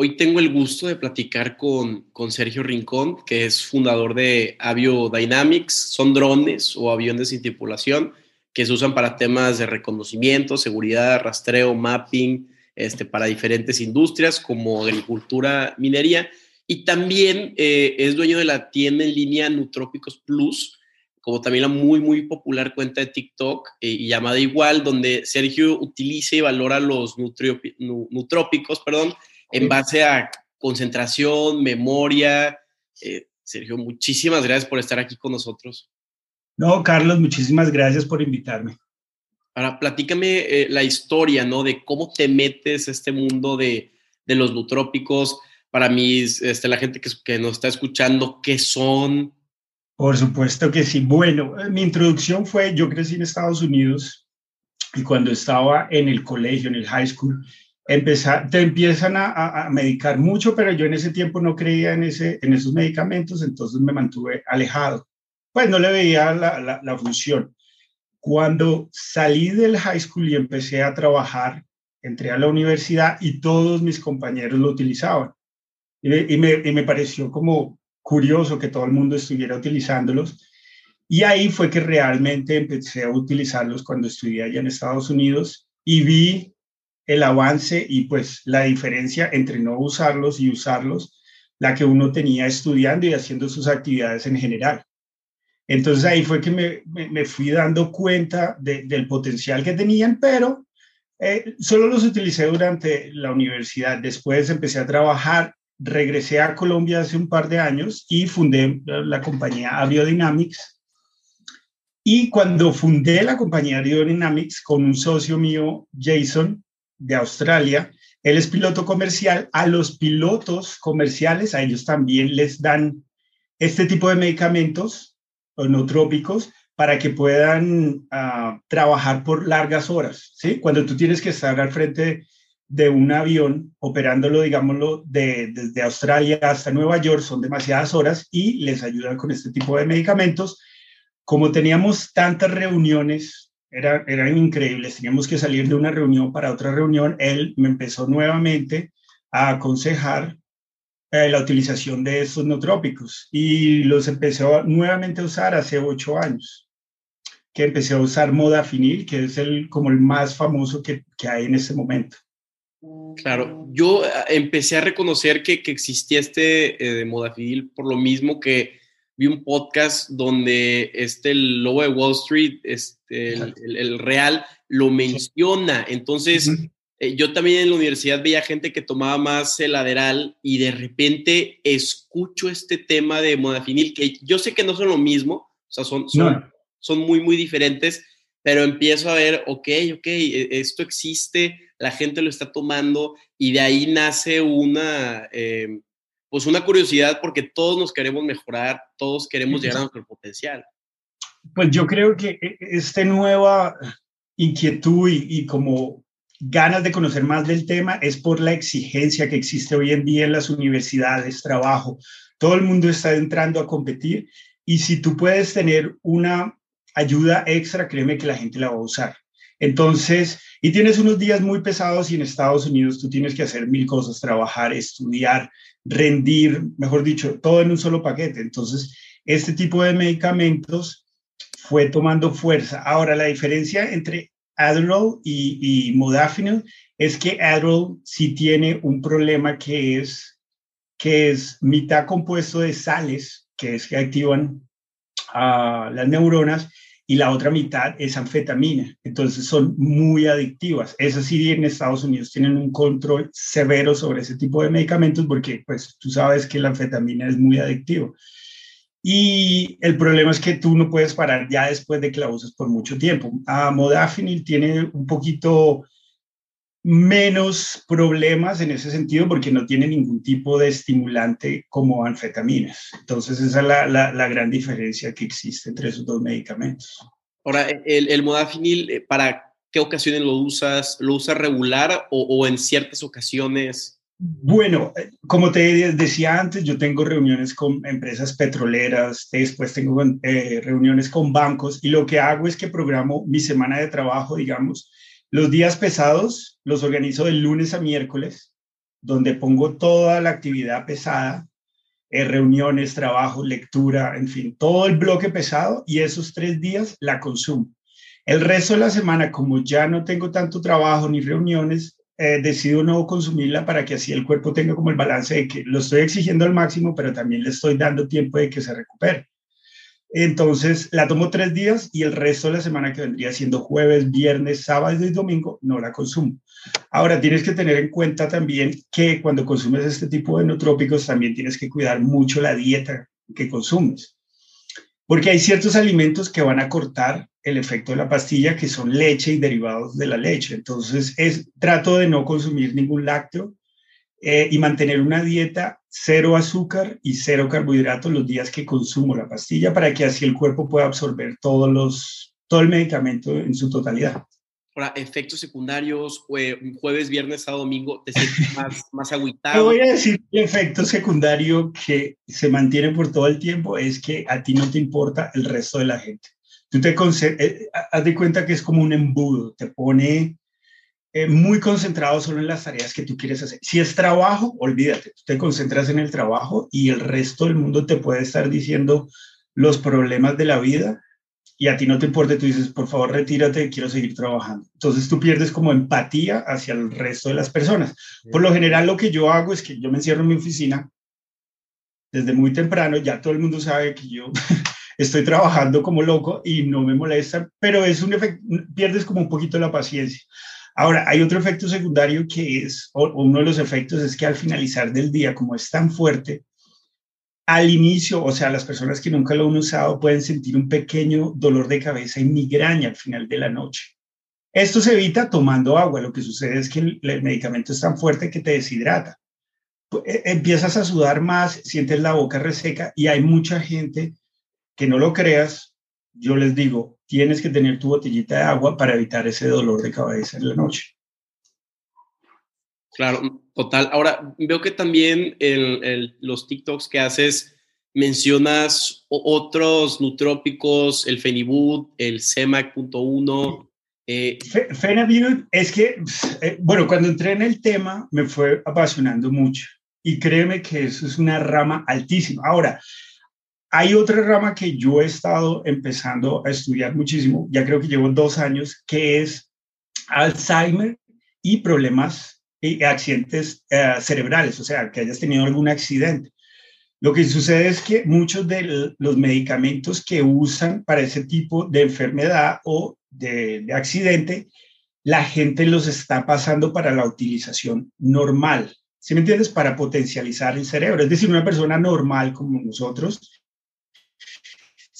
Hoy tengo el gusto de platicar con, con Sergio Rincón, que es fundador de Aviodynamics. Son drones o aviones sin tripulación que se usan para temas de reconocimiento, seguridad, rastreo, mapping, este, para diferentes industrias como agricultura, minería. Y también eh, es dueño de la tienda en línea Nutrópicos Plus, como también la muy, muy popular cuenta de TikTok eh, y llamada igual, donde Sergio utiliza y valora los nutrópicos, perdón, en base a concentración, memoria. Eh, Sergio, muchísimas gracias por estar aquí con nosotros. No, Carlos, muchísimas gracias por invitarme. Ahora, platícame eh, la historia, ¿no? De cómo te metes a este mundo de, de los nutrópicos. Para mí, este, la gente que, que nos está escuchando, ¿qué son? Por supuesto que sí. Bueno, eh, mi introducción fue, yo crecí en Estados Unidos y cuando estaba en el colegio, en el high school, empezar, te empiezan a, medicar mucho, pero yo en ese tiempo no creía en, ese, en esos medicamentos, entonces me mantuve alejado. Pues no le veía la, la, función. Cuando salí del high school y empecé a trabajar, entré a la universidad y todos mis compañeros lo utilizaban. Y, y, me, y me pareció como curioso que todo el mundo estuviera utilizándolos. Y ahí fue que realmente empecé a utilizarlos cuando estudié allá en Estados Unidos y vi el avance y pues la diferencia entre no usarlos y usarlos, la que uno tenía estudiando y haciendo sus actividades en general. Entonces ahí fue que me, me, fui dando cuenta del potencial que tenían, pero eh, solo los utilicé durante la universidad. Después empecé a trabajar, regresé a Colombia hace un par de años y fundé la compañía Aviodynamics. Y cuando fundé la compañía Aviodynamics con un socio mío, Jason, de Australia. Él es piloto comercial. A los pilotos comerciales, a ellos también les dan este tipo de medicamentos no trópicos para que puedan ah, trabajar por largas horas. ¿sí? Cuando tú tienes que estar al frente de un avión operándolo, digámoslo, de, desde Australia hasta Nueva York, son demasiadas horas y les ayudan con este tipo de medicamentos. Como teníamos tantas reuniones era, eran increíbles. Teníamos que salir de una reunión para otra reunión. Él me empezó nuevamente a aconsejar eh, la utilización de estos nootrópicos y los empezó nuevamente a usar hace ocho años, que empecé a usar modafinil, que es el, como el más famoso que, que hay en ese momento. Claro, yo eh, empecé a reconocer que, que existía este eh, de modafinil por lo mismo que vi un podcast donde este el lobo de Wall Street, este, el, real, lo menciona. Entonces, eh, yo también en la universidad veía gente que tomaba más el lateral y de repente escucho este tema de modafinil, que yo sé que no son lo mismo, o sea, son, son, son muy, muy diferentes, pero empiezo a ver, ok, ok, e, esto existe, la gente lo está tomando y de ahí nace una... Eh, pues una curiosidad porque todos nos queremos mejorar, todos queremos llegar a nuestro potencial. Pues yo creo que e, esta nueva inquietud y, como ganas de conocer más del tema es por la exigencia que existe hoy en día en las universidades, trabajo. Todo el mundo está entrando a competir y si tú puedes tener una ayuda extra, créeme que la gente la va a usar. Entonces, y tienes unos días muy pesados y en Estados Unidos tú tienes que hacer mil cosas, trabajar, estudiar, rendir, mejor dicho, todo en un solo paquete. Entonces, este tipo de medicamentos fue tomando fuerza. Ahora, la diferencia entre Adderall y, Modafinil es que Adderall sí tiene un problema que es, que es mitad compuesto de sales, que es que activan a las neuronas, y la otra mitad es anfetamina. Entonces son muy adictivas. Eso sí, en Estados Unidos tienen un control severo sobre ese tipo de medicamentos porque pues tú sabes que la anfetamina es muy adictivo. Y el problema es que tú no puedes parar ya después de que la usas por mucho tiempo. A modafinil tiene un poquito menos problemas en ese sentido porque no tiene ningún tipo de estimulante como anfetaminas. Entonces esa es la, la, gran diferencia que existe entre esos dos medicamentos. Ahora, el, el modafinil, eh, ¿para qué ocasiones lo usas? ¿Lo usas regular o, o en ciertas ocasiones? Bueno, eh, como te decía antes, yo tengo reuniones con empresas petroleras, después tengo eh, reuniones con bancos y lo que hago es que programo mi semana de trabajo, digamos, los días pesados los organizo de lunes a miércoles donde pongo toda la actividad pesada, eh, reuniones, trabajo, lectura, en fin, todo el bloque pesado y esos tres días la consumo. El resto de la semana, como ya no tengo tanto trabajo ni reuniones, eh, decido no consumirla para que así el cuerpo tenga como el balance de que lo estoy exigiendo al máximo, pero también le estoy dando tiempo de que se recupere. Entonces la tomo tres días y el resto de la semana que vendría siendo jueves, viernes, sábado y domingo no la consumo. Ahora tienes que tener en cuenta también que cuando consumes este tipo de nootrópicos también tienes que cuidar mucho la dieta que consumes. Porque hay ciertos alimentos que van a cortar el efecto de la pastilla, que son leche y derivados de la leche. Entonces, es, trato de no consumir ningún lácteo eh, y mantener una dieta cero azúcar y cero carbohidratos los días que consumo la pastilla para que así el cuerpo pueda absorber todos los, todo el medicamento en su totalidad. Ahora, efectos secundarios, jueves, viernes, sábado, domingo, te sientes más, más agüitado. Te voy a decir el efecto secundario que se mantiene por todo el tiempo es que a ti no te importa el resto de la gente. Tú te eh, haz de cuenta que es como un embudo, te pone eh, muy concentrado solo en las tareas que tú quieres hacer. Si es trabajo, olvídate, tú te concentras en el trabajo y el resto del mundo te puede estar diciendo los problemas de la vida y a ti no te importa, tú dices, por favor, retírate, quiero seguir trabajando. Entonces tú pierdes como empatía hacia el resto de las personas. Por lo general lo que yo hago es que yo me encierro en mi oficina desde muy temprano, ya todo el mundo sabe que yo estoy trabajando como loco y no me molesta, pero es un efecto, pierdes como un poquito la paciencia. Ahora, hay otro efecto secundario que es, o uno de los efectos es que al finalizar del día, como es tan fuerte, al inicio, o sea, las personas que nunca lo han usado pueden sentir un pequeño dolor de cabeza y migraña al final de la noche. Esto se evita tomando agua. Lo que sucede es que el, medicamento es tan fuerte que te deshidrata. E, empiezas a sudar más, sientes la boca reseca y hay mucha gente que no lo creas. Yo les digo, tienes que tener tu botellita de agua para evitar ese dolor de cabeza en la noche. Claro, total. Ahora, veo que también en, los TikToks que haces mencionas otros nutrópicos, el Fenibut, el CEMAC.1. Eh. Fenibut es que, eh, bueno, cuando entré en el tema me fue apasionando mucho y créeme que eso es una rama altísima. Ahora, hay otra rama que yo he estado empezando a estudiar muchísimo, ya creo que llevo dos años, que es Alzheimer y problemas y accidentes eh, cerebrales, o sea, que hayas tenido algún accidente. Lo que sucede es que muchos de los medicamentos que usan para ese tipo de enfermedad o de, de accidente, la gente los está pasando para la utilización normal. ¿Sí me entiendes? Para potencializar el cerebro. Es decir, una persona normal como nosotros,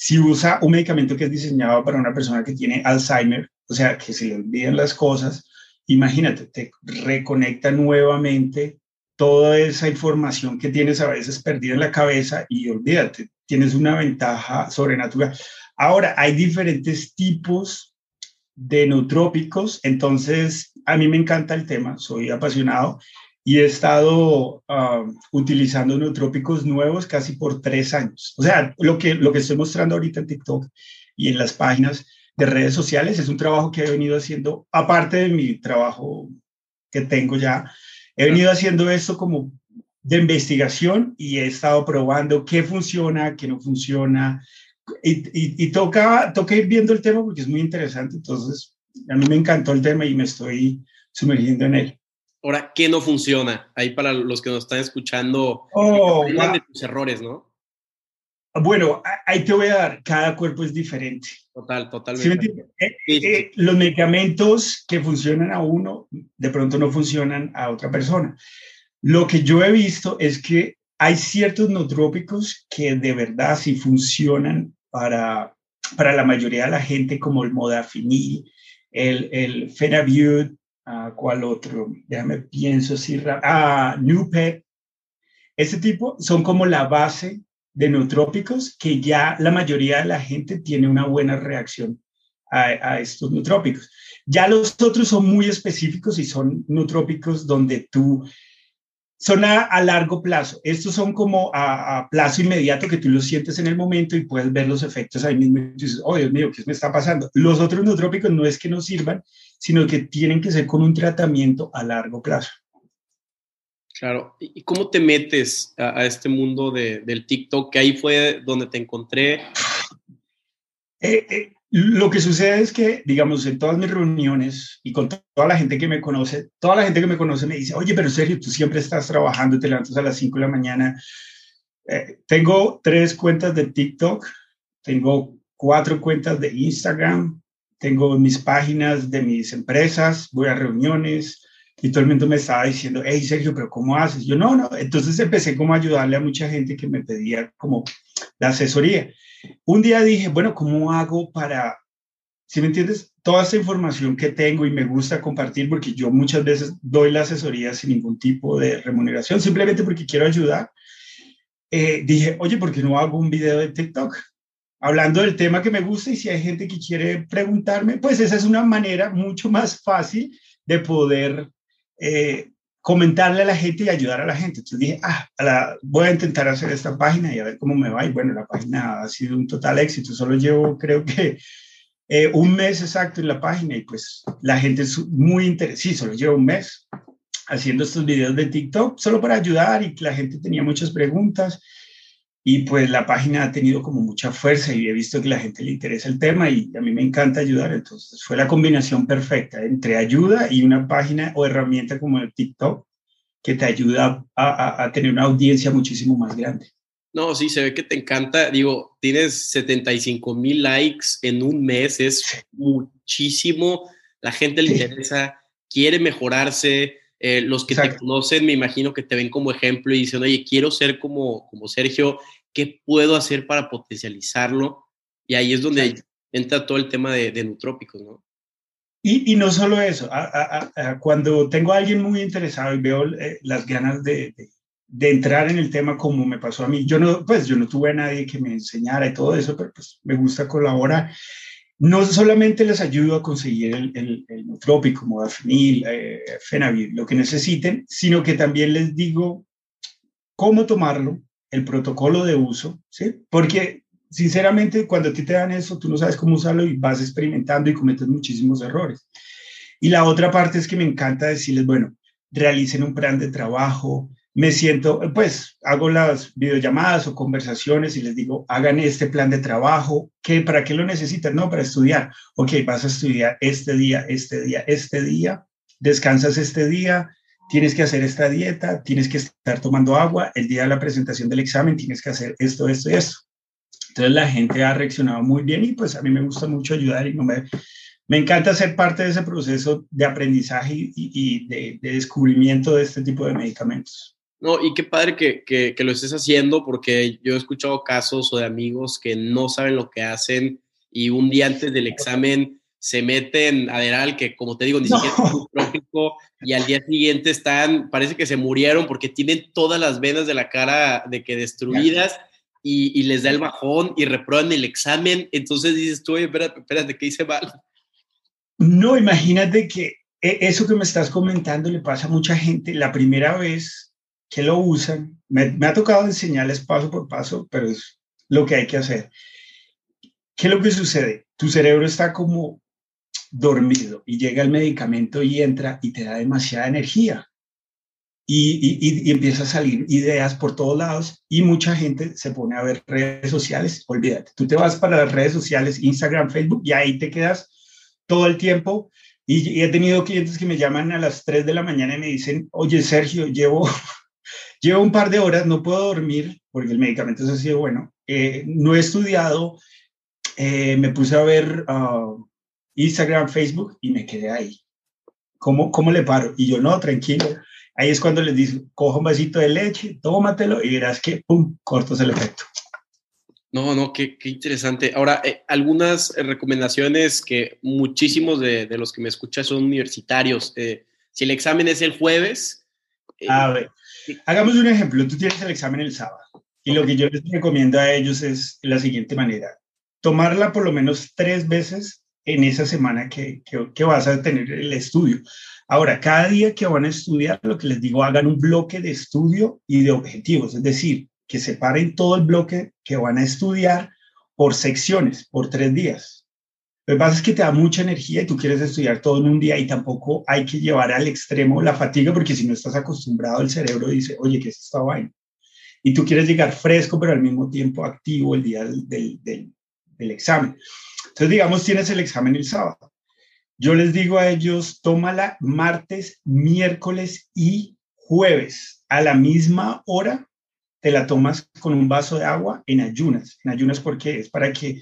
si usa un medicamento que es diseñado para una persona que tiene Alzheimer, o sea, que se le olviden las cosas, imagínate, te reconecta nuevamente toda esa información que tienes a veces perdida en la cabeza y olvídate, tienes una ventaja sobrenatural. Ahora, hay diferentes tipos de neutrópicos, entonces a mí me encanta el tema, soy apasionado y he estado ah, utilizando neutrópicos nuevos casi por tres años. O sea, lo que, lo que estoy mostrando ahorita en TikTok y en las páginas de redes sociales. Es un trabajo que he venido haciendo, aparte de mi trabajo que tengo ya, he venido haciendo esto como de investigación y he estado probando qué funciona, qué no funciona. Y, y, toca, toca ir viendo el tema porque es muy interesante. Entonces, a mí me encantó el tema y me estoy sumergiendo en él. Ahora, ¿qué no funciona? Ahí para los que nos están escuchando, oh, de tus errores, ¿no? Bueno, ahí te voy a dar, cada cuerpo es diferente. Total, totalmente. Eh, eh, los medicamentos que funcionan a uno, de pronto no funcionan a otra persona. Lo que yo he visto es que hay ciertos nootrópicos que de verdad sí funcionan para, para la mayoría de la gente, como el modafinil, el, el Uh, ¿cuál otro? Déjame pienso si... Ah, Nupet. Ese tipo son como la base de neutrópicos que ya la mayoría de la gente tiene una buena reacción a, estos neutrópicos. Ya los otros son muy específicos y son neutrópicos donde tú son a, largo plazo. Estos son como a, plazo inmediato que tú los sientes en el momento y puedes ver los efectos ahí mismo y dices, oh Dios mío, ¿qué me está pasando? Los otros neutrópicos no es que no sirvan, sino que tienen que ser con un tratamiento a largo plazo. Claro. ¿Y cómo te metes a, este mundo de, del TikTok? Que ahí fue donde te encontré. Eh, eh, lo que sucede es que, digamos, en todas mis reuniones y con toda la gente que me conoce, toda la gente que me conoce me dice, oye, pero Sergio, tú siempre estás trabajando, te levantas a las 5 de la mañana. Eh, tengo tres cuentas de TikTok, tengo cuatro cuentas de Instagram, tengo mis páginas de mis empresas, voy a reuniones, y todo el mundo me estaba diciendo, hey Sergio, pero ¿cómo haces? Yo no, no. Entonces empecé como a ayudarle a mucha gente que me pedía como la asesoría. Un día dije, bueno, ¿cómo hago para, si me entiendes, toda esta información que tengo y me gusta compartir, porque yo muchas veces doy la asesoría sin ningún tipo de remuneración, simplemente porque quiero ayudar. Eh, dije, oye, ¿por qué no hago un video de TikTok? Hablando del tema que me gusta y si hay gente que quiere preguntarme, pues esa es una manera mucho más fácil de poder eh, comentarle a la gente y ayudar a la gente. Entonces dije, ah, voy a intentar hacer esta página y a ver cómo me va. Y bueno, la página ha sido un total éxito. Solo llevo, creo que, eh, un mes exacto en la página y pues la gente es muy interesada. Sí, solo llevo un mes haciendo estos videos de TikTok, solo para ayudar y la gente tenía muchas preguntas. Y pues la página ha tenido como mucha fuerza y he visto que a la gente le interesa el tema y a mí me encanta ayudar. Entonces fue la combinación perfecta entre ayuda y una página o herramienta como el TikTok que te ayuda a, a, tener una audiencia muchísimo más grande. No, sí, se ve que te encanta. Digo, tienes 75 mil likes en un mes, es muchísimo. La gente le interesa, quiere mejorarse. Eh, los que te conocen, me imagino que te ven como ejemplo y dicen, oye, quiero ser como, como Sergio, ¿qué puedo hacer para potencializarlo? Y ahí es donde entra todo el tema de, de nutrópicos, ¿no? Y, y, no solo eso, cuando tengo a alguien muy interesado y veo eh, las ganas de, de, entrar en el tema como me pasó a mí, yo no, pues yo no tuve a nadie que me enseñara y todo eso, pero pues me gusta colaborar no solamente les ayudo a conseguir el, el, el nutrópico, modafinil, eh, fenavir, lo que necesiten, sino que también les digo cómo tomarlo, el protocolo de uso, ¿sí? Porque sinceramente cuando a ti te dan eso, tú no sabes cómo usarlo y vas experimentando y cometes muchísimos errores. Y la otra parte es que me encanta decirles, bueno, realicen un plan de trabajo, me siento, pues hago las videollamadas o conversaciones y les digo, hagan este plan de trabajo, ¿qué, ¿para qué lo necesitan? No, para estudiar. Ok, vas a estudiar este día, este día, este día, descansas este día, tienes que hacer esta dieta, tienes que estar tomando agua, el día de la presentación del examen tienes que hacer esto, esto y esto. Entonces la gente ha reaccionado muy bien y pues a mí me gusta mucho ayudar y no me, me encanta ser parte de ese proceso de aprendizaje y, de descubrimiento de este tipo de medicamentos. No, y qué padre que, que, que, lo estés haciendo, porque yo he escuchado casos o de amigos que no saben lo que hacen y un día antes del examen se meten Aderal, que como te digo, ni siquiera es un trópico, y al día siguiente están, parece que se murieron porque tienen todas las venas de la cara de que destruidas y, y les da el bajón y reprueban el examen. Entonces dices tú, oye, espérate, espérate, ¿qué hice mal? No, imagínate que e, eso que me estás comentando le pasa a mucha gente. La primera vez que lo usan. Me, ha tocado enseñarles paso por paso, pero es lo que hay que hacer. ¿Qué es lo que sucede? Tu cerebro está como dormido y llega el medicamento y entra y te da demasiada energía. Y, y, empieza a salir ideas por todos lados y mucha gente se pone a ver redes sociales. Olvídate, tú te vas para las redes sociales, Instagram, Facebook, y ahí te quedas todo el tiempo. Y, y he tenido clientes que me llaman a las 3 de la mañana y me dicen, oye Sergio, llevo Llevo un par de horas, no puedo dormir porque el medicamento es así bueno. Eh, no he estudiado, eh, me puse a ver uh, Instagram, Facebook y me quedé ahí. ¿Cómo, ¿Cómo le paro? Y yo, no, tranquilo. Ahí es cuando les digo, coja un vasito de leche, tómatelo y verás que, pum, cortas el efecto. No, no, qué, qué interesante. Ahora, eh, algunas recomendaciones que muchísimos de, de, los que me escuchan son universitarios. Eh, si el examen es el jueves. a ver, Hagamos un ejemplo. Tú tienes el examen el sábado y lo que yo les recomiendo a ellos es la siguiente manera. Tomarla por lo menos tres veces en esa semana que, que, vas a tener el estudio. Ahora, cada día que van a estudiar, lo que les digo, hagan un bloque de estudio y de objetivos, es decir, que separen todo el bloque que van a estudiar por secciones, por tres días. Lo que pasa es que te da mucha energía y tú quieres estudiar todo en un día y tampoco hay que llevar al extremo la fatiga porque si no estás acostumbrado el cerebro dice, oye, ¿qué es esta vaina? Y tú quieres llegar fresco pero al mismo tiempo activo el día del, del, del, examen. Entonces, digamos, tienes el examen el sábado. Yo les digo a ellos, tómala martes, miércoles y jueves a la misma hora. Te la tomas con un vaso de agua en ayunas. En ayunas porque es para que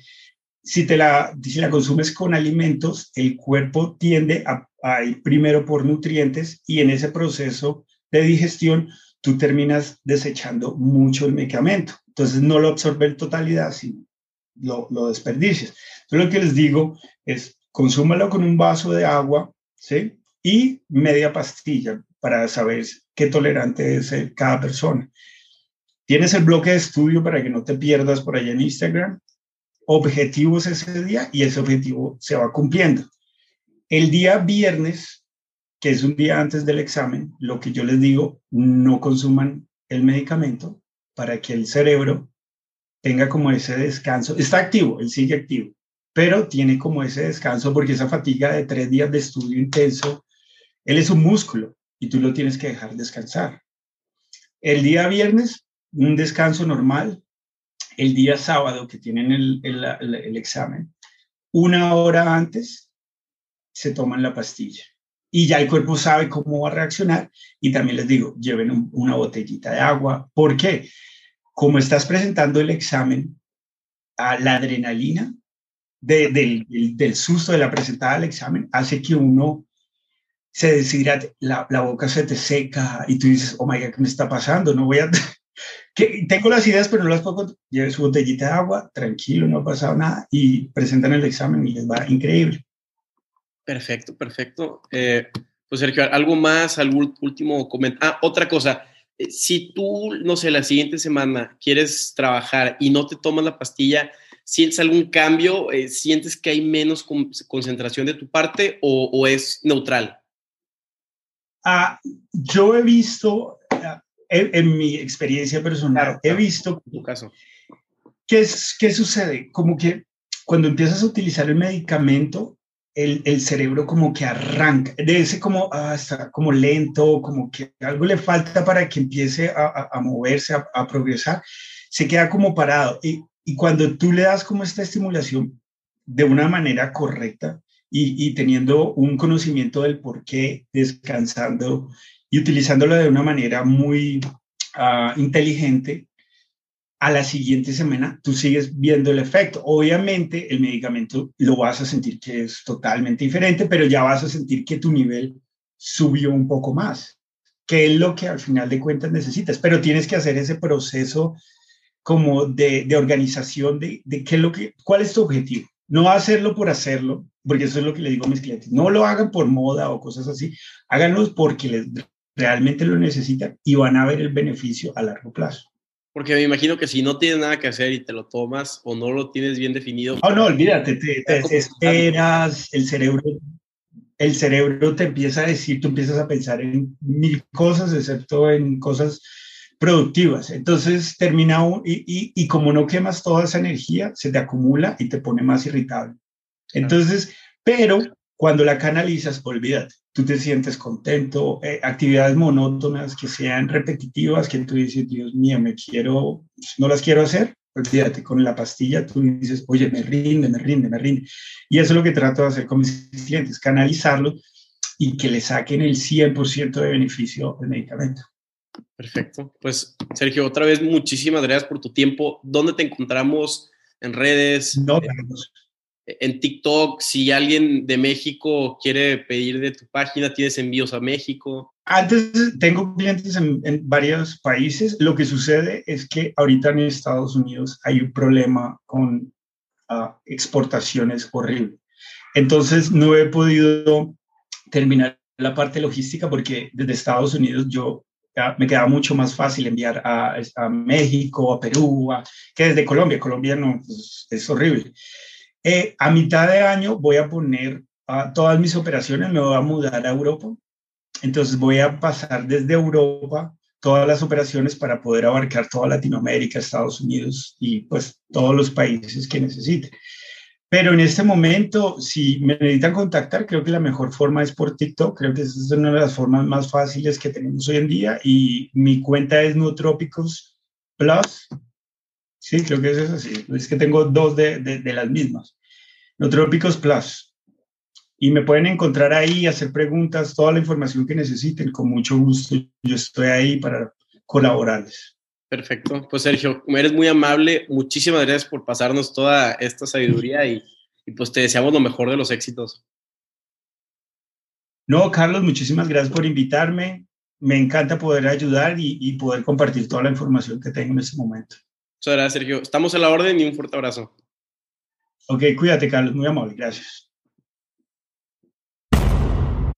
si, te la, si la consumes con alimentos, el cuerpo tiende a, ir primero por nutrientes y en ese proceso de digestión tú terminas desechando mucho el medicamento. Entonces no lo absorbe en totalidad, sino lo, lo desperdicias. Entonces lo que les digo es, consúmalo con un vaso de agua, ¿sí? Y media pastilla para saber qué tolerante es cada persona. Tienes el bloque de estudio para que no te pierdas por allá en Instagram objetivos ese día y ese objetivo se va cumpliendo. El día viernes, que es un día antes del examen, lo que yo les digo, no consuman el medicamento para que el cerebro tenga como ese descanso. Está activo, él sigue activo, pero tiene como ese descanso porque esa fatiga de tres días de estudio intenso, él es un músculo y tú lo tienes que dejar descansar. El día viernes, un descanso normal, el día sábado que tienen el, examen, una hora antes se toman la pastilla y ya el cuerpo sabe cómo va a reaccionar y también les digo, lleven una botellita de agua. ¿Por qué? Como estás presentando el examen, la adrenalina del, del, susto de la presentada del examen hace que uno se deshidrate, la, la, boca se te seca y tú dices, oh my God, ¿qué me está pasando? No voy a, que tengo las ideas, pero no las puedo. Lleve su botellita de agua, tranquilo, no ha pasado nada, y presentan el examen y les va increíble. Perfecto, perfecto. Eh, pues Sergio, ¿algo más? ¿Algún último comentario? Ah, otra cosa. Eh, si tú, no sé, la siguiente semana quieres trabajar y no te tomas la pastilla, ¿sientes algún cambio? Eh, ¿Sientes que hay menos concentración de tu parte o, o es neutral? Ah, yo he visto, en, mi experiencia personal, he visto tu caso. ¿qué, es, ¿qué sucede? Como que cuando empiezas a utilizar el medicamento, el, el cerebro como que arranca, de ese como, ah, está como lento, como que algo le falta para que empiece a, a, moverse, a, a, progresar, se queda como parado. Y, y cuando tú le das como esta estimulación de una manera correcta y, y teniendo un conocimiento del por qué, descansando y utilizándolo de una manera muy ah, inteligente, a la siguiente semana tú sigues viendo el efecto. Obviamente el medicamento lo vas a sentir que es totalmente diferente, pero ya vas a sentir que tu nivel subió un poco más, que es lo que al final de cuentas necesitas, pero tienes que hacer ese proceso como de, de organización de, de qué es lo que, cuál es tu objetivo. No hacerlo por hacerlo, porque eso es lo que le digo a mis clientes. No lo hagan por moda o cosas así, háganlo porque les realmente lo necesitan y van a ver el beneficio a largo plazo. Porque me imagino que si no tienes nada que hacer y te lo tomas o no lo tienes bien definido. Oh, no, olvídate, te, esperas, el cerebro, el cerebro te empieza a decir, tú empiezas a pensar en mil cosas, excepto en cosas productivas. Entonces termina y, y, y como no quemas toda esa energía, se te acumula y te pone más irritable. Entonces, pero cuando la canalizas, olvídate, tú te sientes contento, eh, actividades monótonas que sean repetitivas, que tú dices, Dios mío, me quiero, no las quiero hacer, olvídate, con la pastilla tú dices, oye, me rinde, me rinde, me rinde. Y eso es lo que trato de hacer con mis clientes, canalizarlo y que le saquen el 100% de beneficio del medicamento. Perfecto. Pues Sergio, otra vez muchísimas gracias por tu tiempo. ¿Dónde te encontramos en redes? No, en TikTok, si alguien de México quiere pedir de tu página, tienes envíos a México. Antes tengo clientes en, varios países. Lo que sucede es que ahorita en Estados Unidos hay un problema con ah, exportaciones horrible. Entonces no he podido terminar la parte logística porque desde Estados Unidos yo me queda mucho más fácil enviar a, México, a Perú, que desde Colombia. Colombia no, pues, es horrible. Eh, a mitad de año voy a poner a todas mis operaciones, me voy a mudar a Europa. Entonces voy a pasar desde Europa todas las operaciones para poder abarcar toda Latinoamérica, Estados Unidos y pues todos los países que necesite. Pero en este momento, si me necesitan contactar, creo que la mejor forma es por TikTok. Creo que esa es una de las formas más fáciles que tenemos hoy en día. Y mi cuenta es Nutrópicos Plus. Sí, creo que es así. Es que tengo dos de, de, las mismas. Nutrópicos Plus. Y me pueden encontrar ahí, hacer preguntas, toda la información que necesiten. Con mucho gusto, yo estoy ahí para colaborarles. Perfecto. Pues Sergio, eres muy amable. Muchísimas gracias por pasarnos toda esta sabiduría y, pues te deseamos lo mejor de los éxitos. No, Carlos, muchísimas gracias por invitarme. Me encanta poder ayudar y, poder compartir toda la información que tengo en este momento. Muchas gracias, Sergio. Estamos a la orden y un fuerte abrazo. Ok, cuídate, Carlos. Muy amable. Gracias.